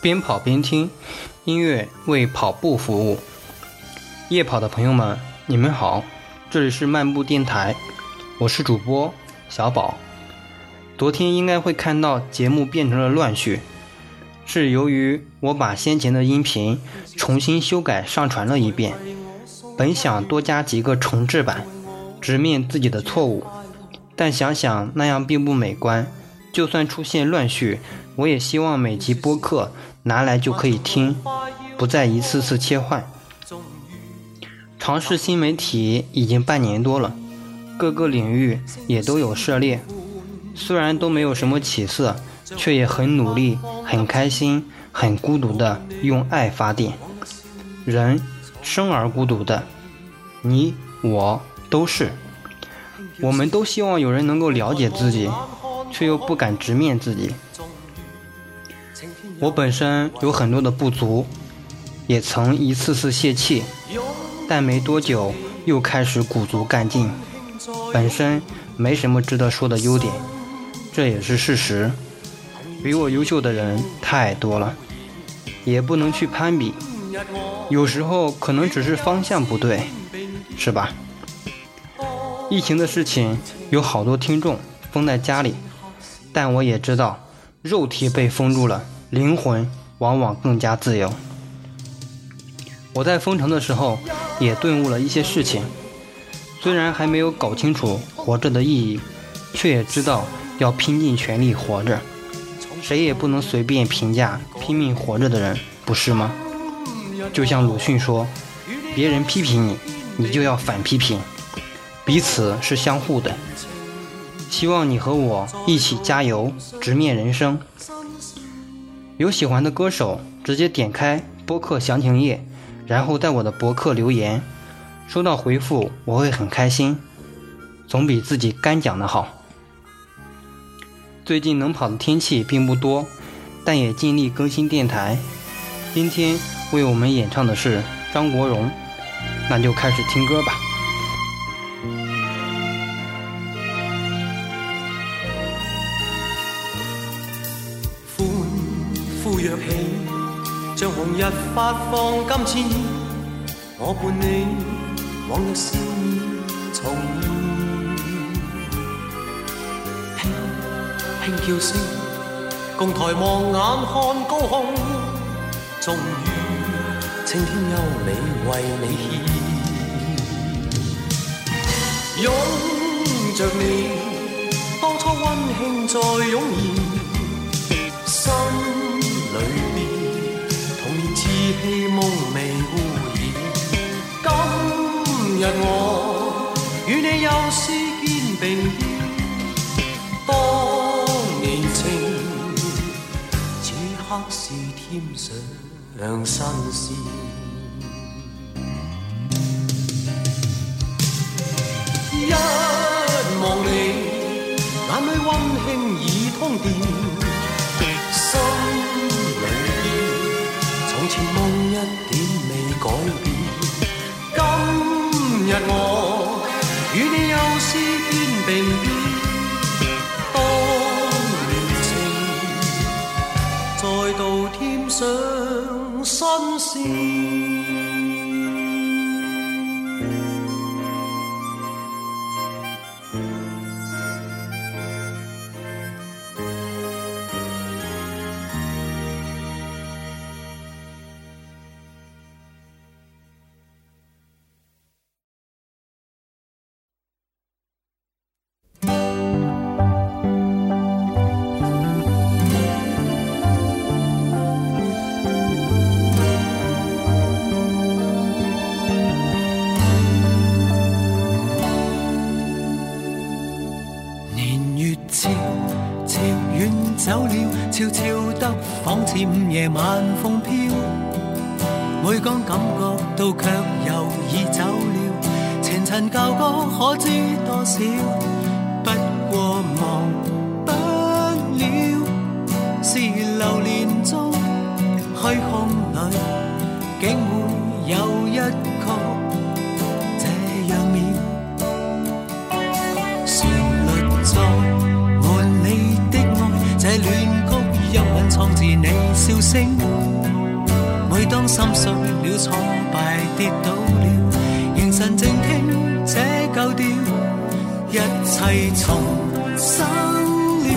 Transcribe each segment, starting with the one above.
边跑边听，音乐为跑步服务。夜跑的朋友们，你们好，这里是漫步电台，我是主播小宝。昨天应该会看到节目变成了乱序，是由于我把先前的音频重新修改上传了一遍，本想多加几个重制版，直面自己的错误，但想想那样并不美观。就算出现乱序，我也希望每集播客拿来就可以听，不再一次次切换。尝试新媒体已经半年多了，各个领域也都有涉猎，虽然都没有什么起色，却也很努力、很开心、很孤独的用爱发电。人生而孤独的，你我都是，我们都希望有人能够了解自己。却又不敢直面自己。我本身有很多的不足，也曾一次次泄气，但没多久又开始鼓足干劲。本身没什么值得说的优点，这也是事实。比我优秀的人太多了，也不能去攀比。有时候可能只是方向不对，是吧？疫情的事情有好多听众封在家里。但我也知道，肉体被封住了，灵魂往往更加自由。我在封城的时候，也顿悟了一些事情。虽然还没有搞清楚活着的意义，却也知道要拼尽全力活着。谁也不能随便评价拼命活着的人，不是吗？就像鲁迅说：“别人批评你，你就要反批评，彼此是相互的。”希望你和我一起加油，直面人生。有喜欢的歌手，直接点开播客详情页，然后在我的博客留言，收到回复我会很开心，总比自己干讲的好。最近能跑的天气并不多，但也尽力更新电台。今天为我们演唱的是张国荣，那就开始听歌吧。像红日发放金箭，我伴你往日笑面重现。轻轻叫声，共抬望眼看高空，终于青天优美为你献。拥着你，当初温馨再涌现，心。里气梦未污染。今日我与你又试肩并肩，当年情，此刻是添上新鲜。一望你，眼里温馨已通电。我与你又试肩并肩，当年情再度添上新鲜。每当感觉到却又已走了。前尘旧歌可知多少？不过忘不了，是流年中虚空里，竟会有一曲这样妙。旋律在满你的爱，这恋。藏自你笑声当。心碎了，挫败跌倒了，凝神静听这旧调，一切重生了，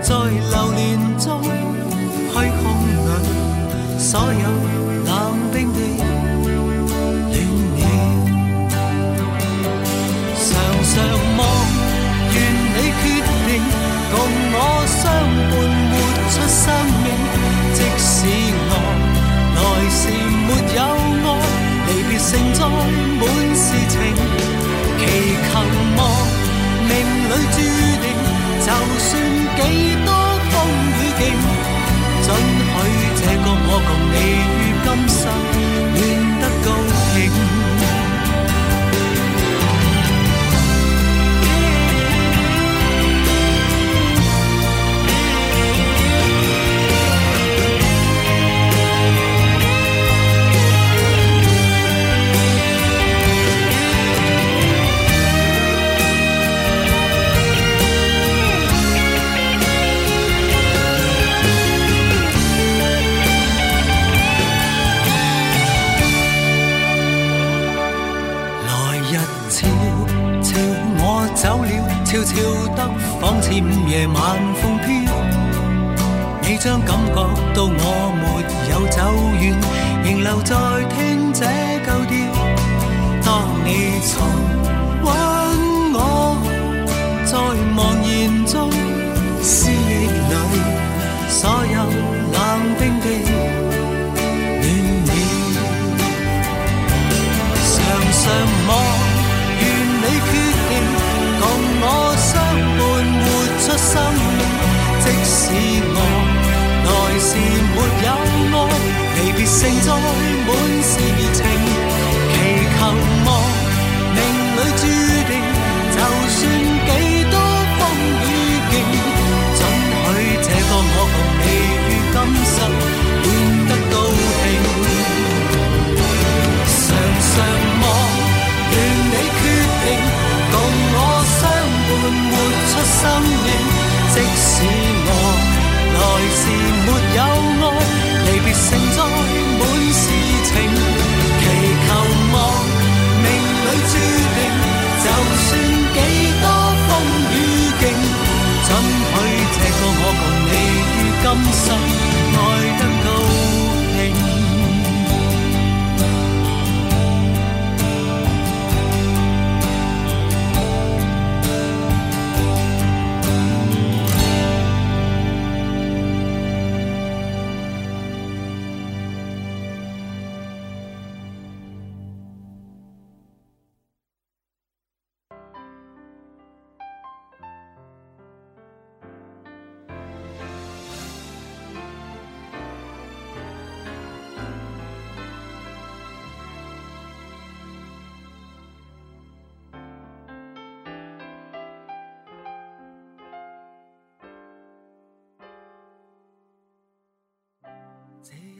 在流年中虚空里，所有冷冰的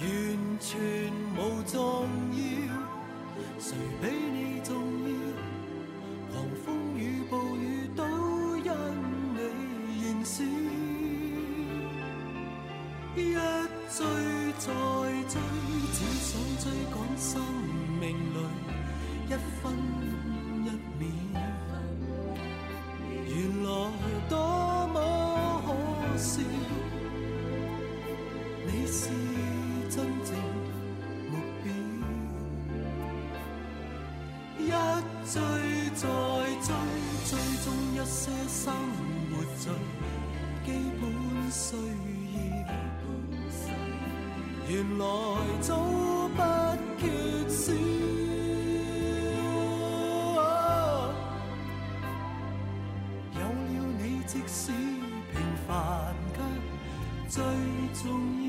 完全无重要，谁比你重要？狂风与暴雨都因你燃烧，一追再追，只想追赶生命里一分追再追，追踪一些生活最基本需要。原来早不缺少，有了你，即使平凡却最重要。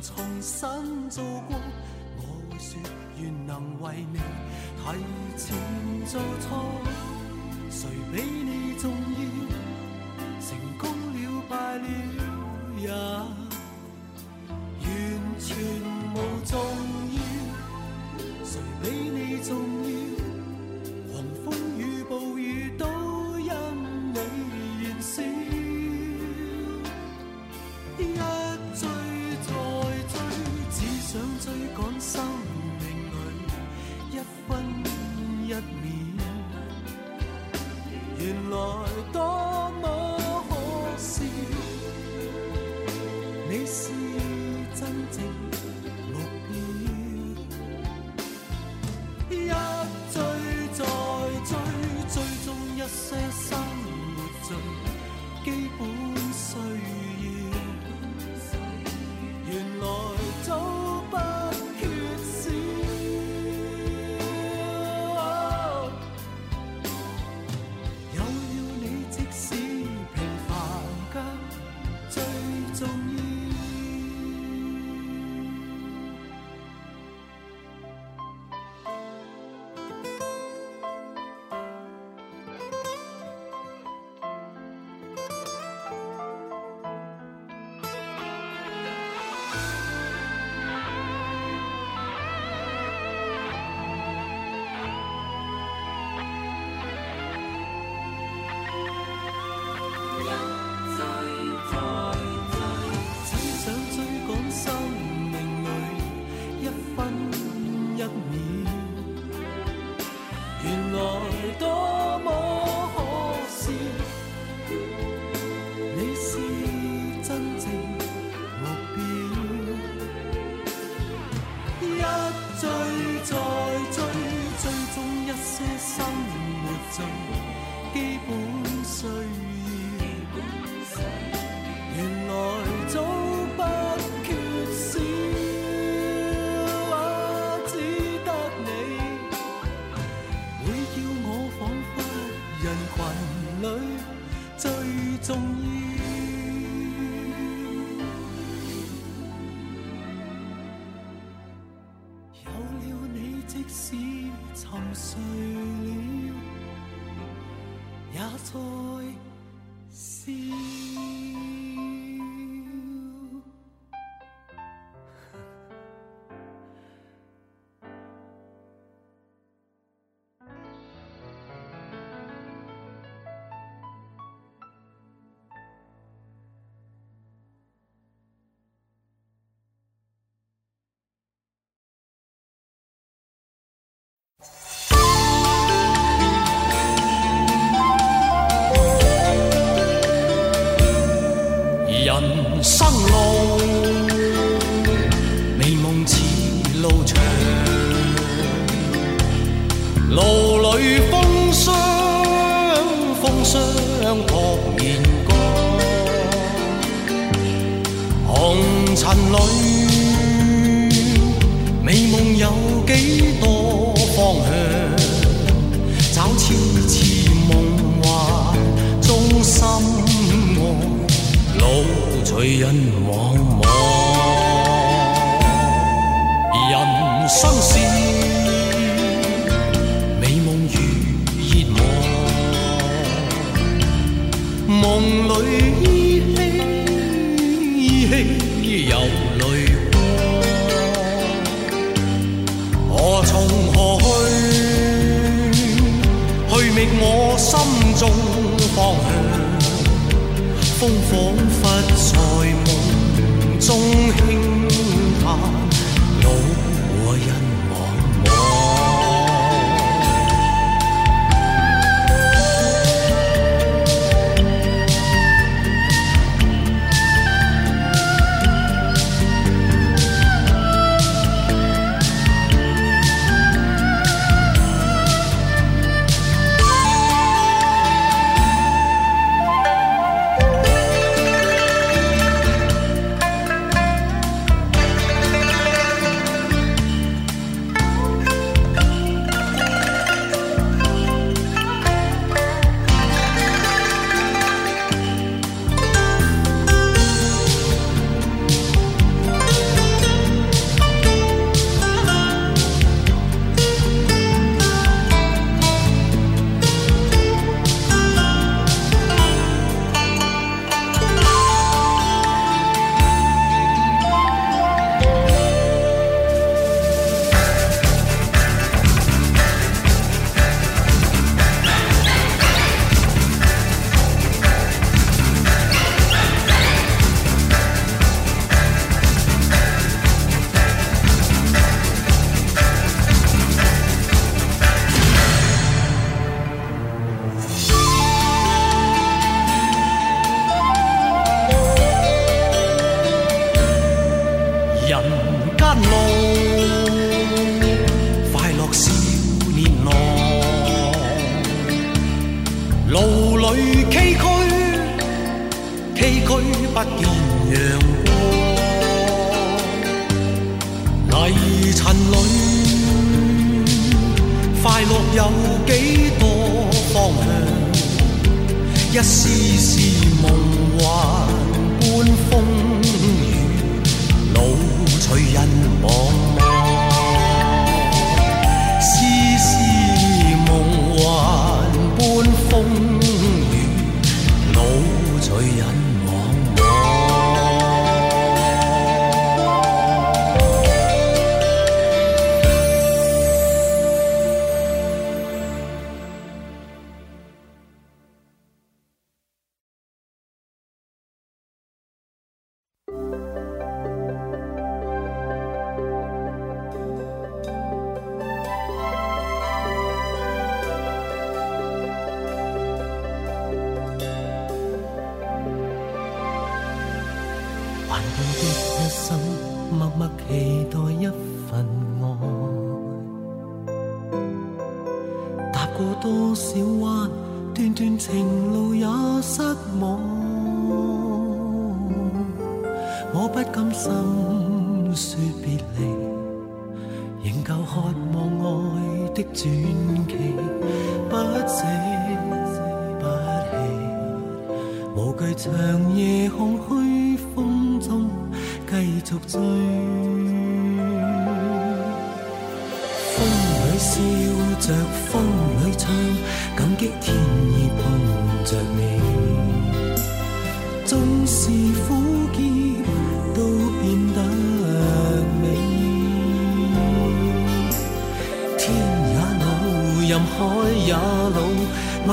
重新做过。我会说愿能为你提前做错谁比你重？尘里美梦有几多方向？找痴痴梦幻中心爱。路随人茫茫人生是 Cảnh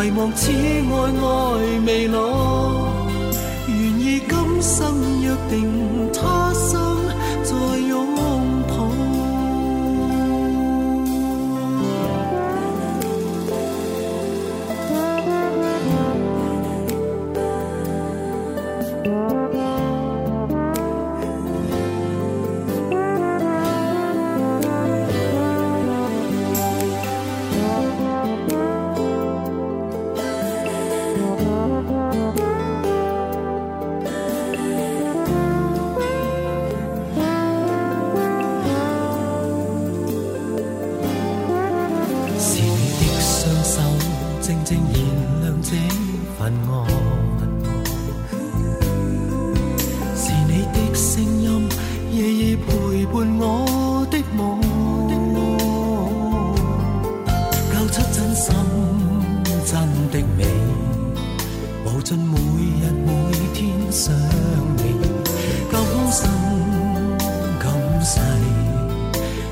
遗望此爱爱未老，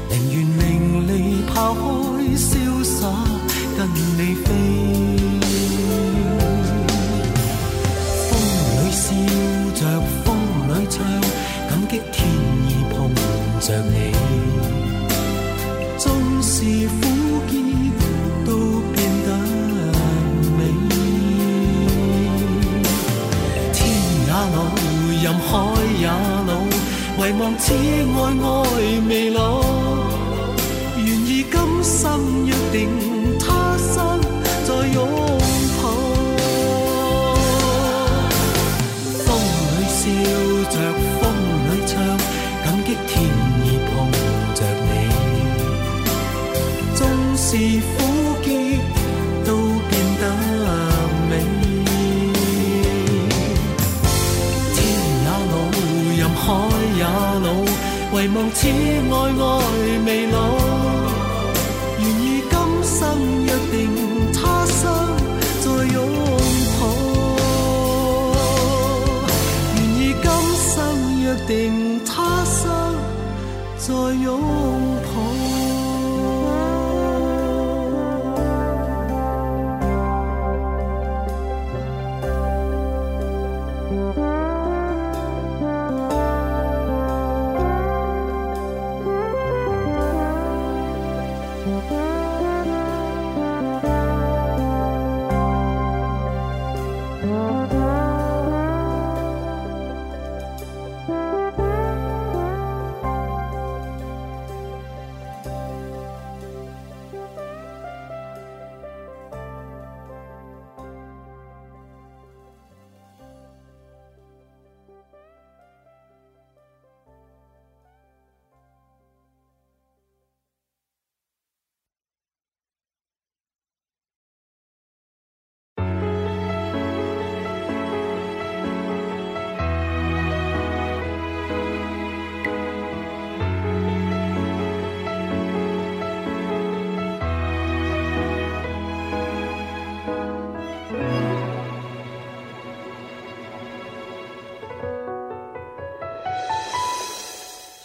宁愿名利抛开潇洒跟你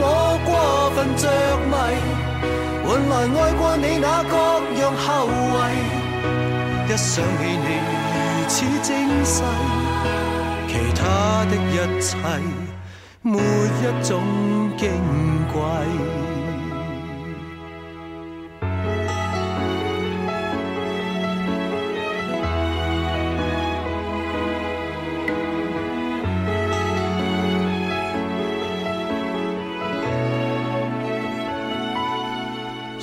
我过分着迷，换来爱过你那各样后遗。一想起你如此精细，其他的一切没一种矜贵。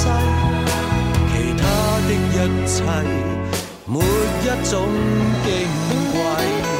其他的一切没一种矜贵。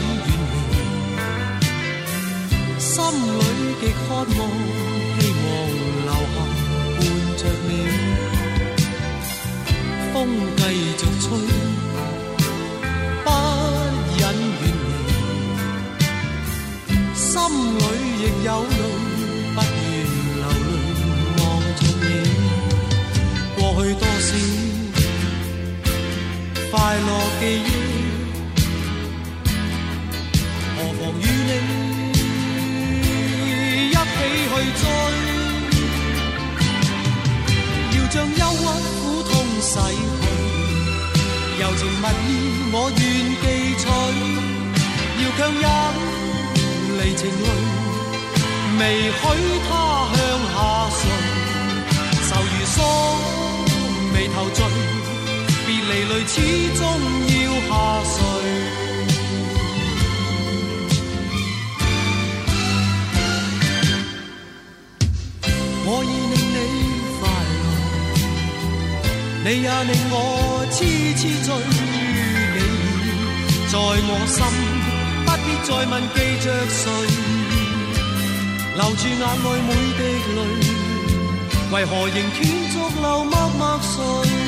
远离，心里极渴望，希望留下伴着你，风继续吹。情泪，未许他向下垂，愁如锁，眉头聚，别离泪始终要下垂。我已令你快乐，你也令我痴痴醉，你已在我心。再问记着谁，留住眼内每滴泪，为何仍断续流默默睡？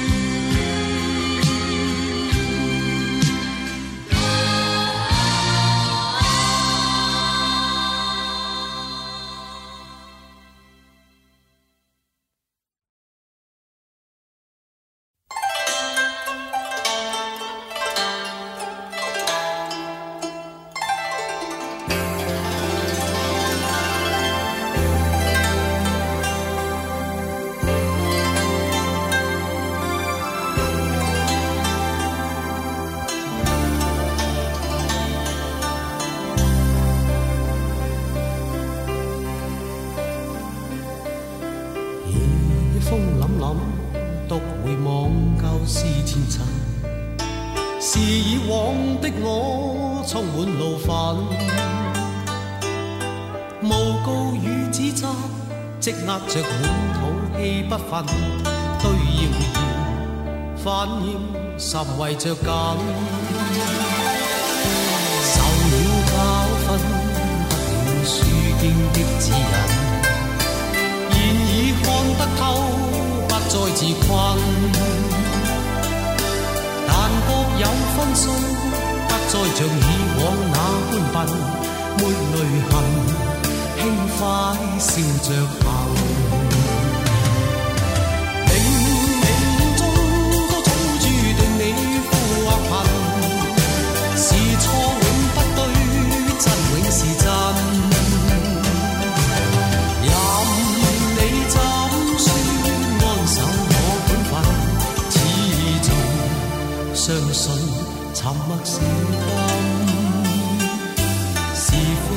积压着满肚气不忿，对谣言反应甚为着紧，受了教训，得了书经的指引，现已看得透，不再自困。但各有分数，不再像以往那般笨，抹泪痕，轻快笑着行。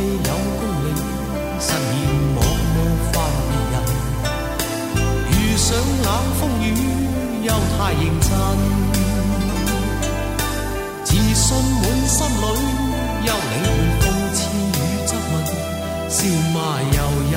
有公理，实现莫冒犯别人。遇上冷风雨，又太认真，自信满心里，休理会讽刺与质问，笑骂由人，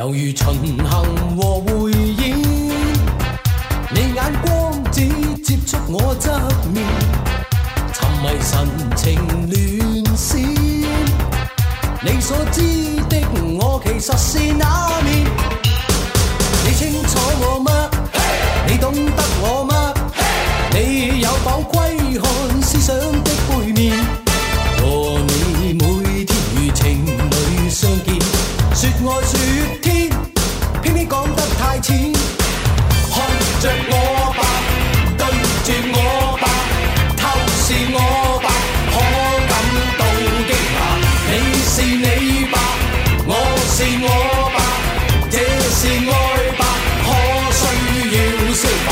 犹如巡行和汇演，你眼光只接触我侧面，沉迷神情乱闪。你所知的我其实是哪面？你清楚我吗你懂得我吗你有否窥看思想的背面？和你每天如情侣相见，说爱说看着我吧，对住我吧，透视我吧，可感到惊讶。你是你吧，我是我吧，这是爱吧，可需要消化。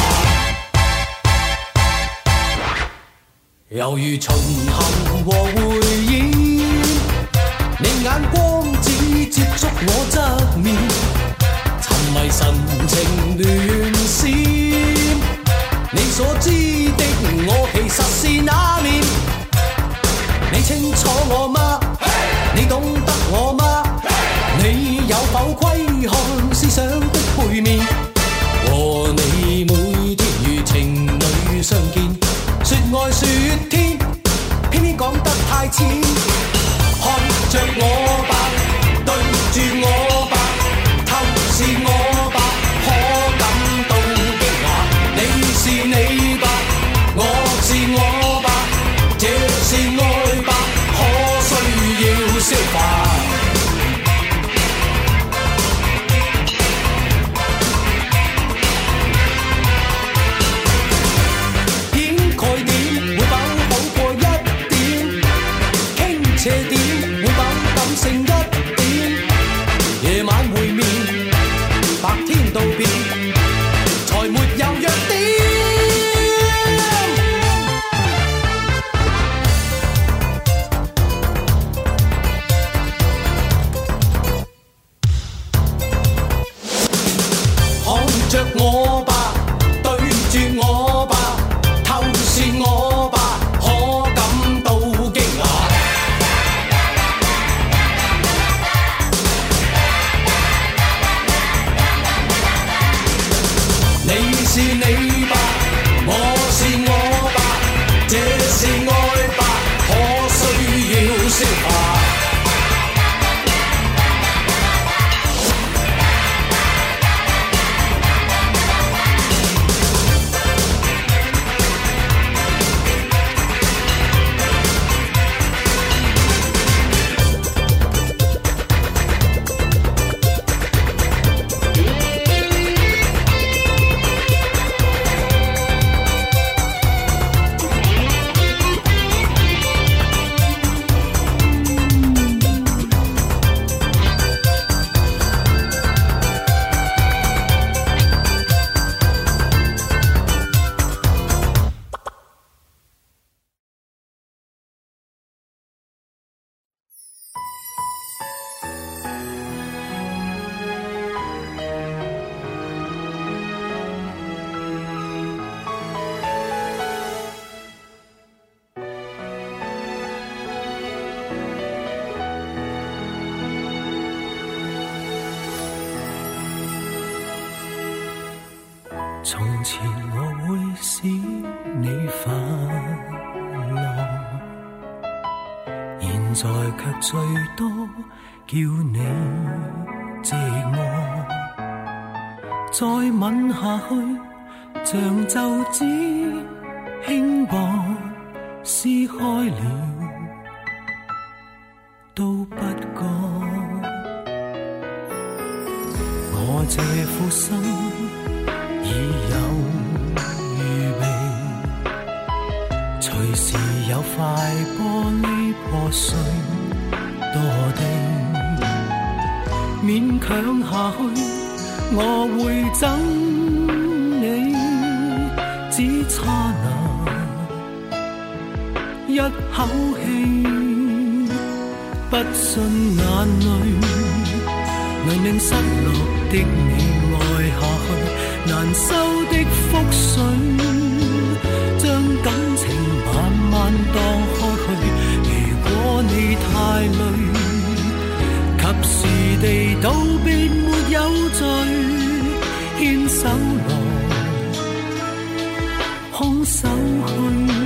犹如巡行和汇演，你眼光只接触我侧面。迷神情乱闪，你所知的我其实是哪面？你清楚我吗？你懂得我吗？你有否亏？再吻下去，像皱纸轻薄撕开了，都不觉。我这副心。已有预备，随时有块玻璃破碎堕地，勉强下去，我会憎你，只差那一口气，不信眼泪能令失落的你爱下去。难收的覆水，将感情慢慢荡开去。如果你太累，及时地道手去。